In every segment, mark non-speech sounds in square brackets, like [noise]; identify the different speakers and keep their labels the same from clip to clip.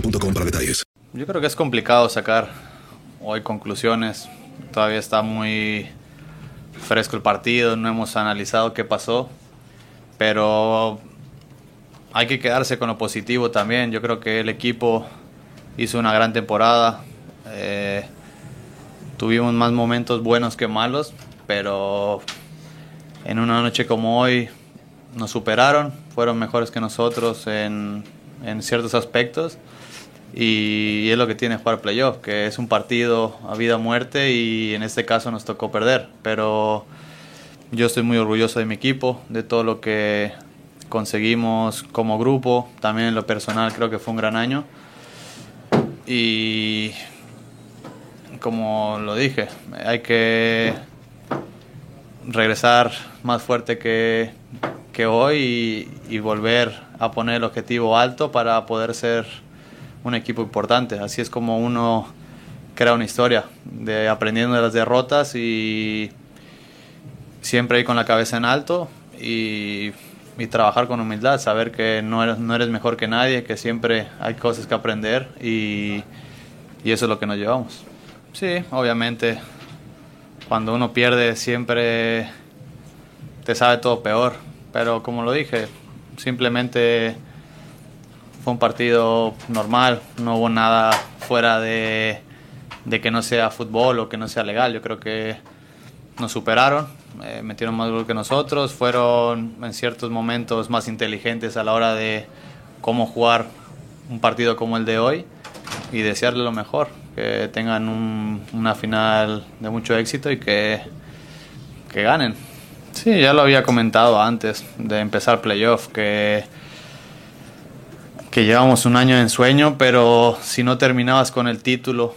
Speaker 1: boostmobile.com para detalles.
Speaker 2: Yo creo que es complicado sacar hoy conclusiones. Todavía está muy fresco el partido, no hemos analizado qué pasó, pero hay que quedarse con lo positivo también. Yo creo que el equipo hizo una gran temporada. Eh, tuvimos más momentos buenos que malos, pero en una noche como hoy nos superaron, fueron mejores que nosotros en, en ciertos aspectos y es lo que tiene jugar playoff, que es un partido a vida o muerte y en este caso nos tocó perder, pero yo estoy muy orgulloso de mi equipo, de todo lo que conseguimos como grupo, también en lo personal creo que fue un gran año. Y como lo dije, hay que regresar más fuerte que, que hoy y, y volver a poner el objetivo alto para poder ser un equipo importante. Así es como uno crea una historia, de aprendiendo de las derrotas y siempre ir con la cabeza en alto y, y trabajar con humildad, saber que no eres, no eres mejor que nadie, que siempre hay cosas que aprender y, y eso es lo que nos llevamos. Sí, obviamente, cuando uno pierde siempre te sabe todo peor, pero como lo dije, simplemente fue un partido normal, no hubo nada fuera de, de, que no sea fútbol o que no sea legal. Yo creo que nos superaron, eh, metieron más gol que nosotros, fueron en ciertos momentos más inteligentes a la hora de cómo jugar un partido como el de hoy y desearle lo mejor, que tengan un, una final de mucho éxito y que, que ganen. Sí, ya lo había comentado antes de empezar playoff, que que llevamos un año en sueño, pero si no terminabas con el título,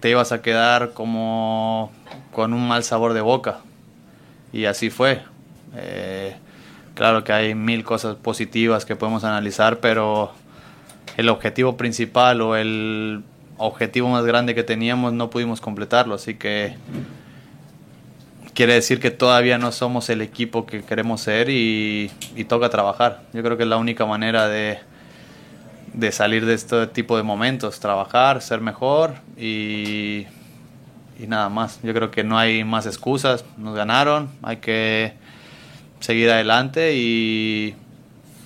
Speaker 2: te ibas a quedar como con un mal sabor de boca. Y así fue. Eh, claro que hay mil cosas positivas que podemos analizar, pero el objetivo principal o el objetivo más grande que teníamos no pudimos completarlo. Así que quiere decir que todavía no somos el equipo que queremos ser y, y toca trabajar. Yo creo que es la única manera de de salir de este tipo de momentos, trabajar, ser mejor y, y, nada más. Yo creo que no hay más excusas, nos ganaron, hay que seguir adelante y,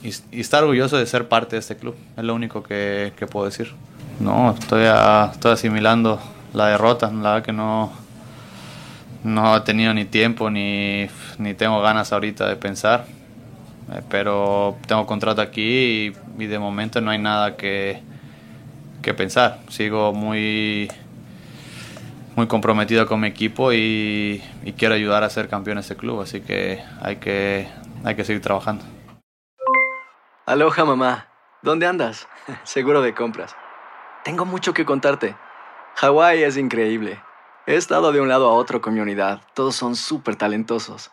Speaker 2: y, estar orgulloso de ser parte de este club, es lo único que, que puedo decir. No, estoy, a, estoy asimilando la derrota, la verdad que no, no he tenido ni tiempo ni, ni tengo ganas ahorita de pensar pero tengo contrato aquí y de momento no hay nada que, que pensar. Sigo muy, muy comprometido con mi equipo y, y quiero ayudar a ser campeón este club, así que hay que, hay que seguir trabajando.
Speaker 3: Aloha mamá, ¿dónde andas? [laughs] Seguro de compras. Tengo mucho que contarte. Hawái es increíble. He estado de un lado a otro con mi unidad. Todos son súper talentosos.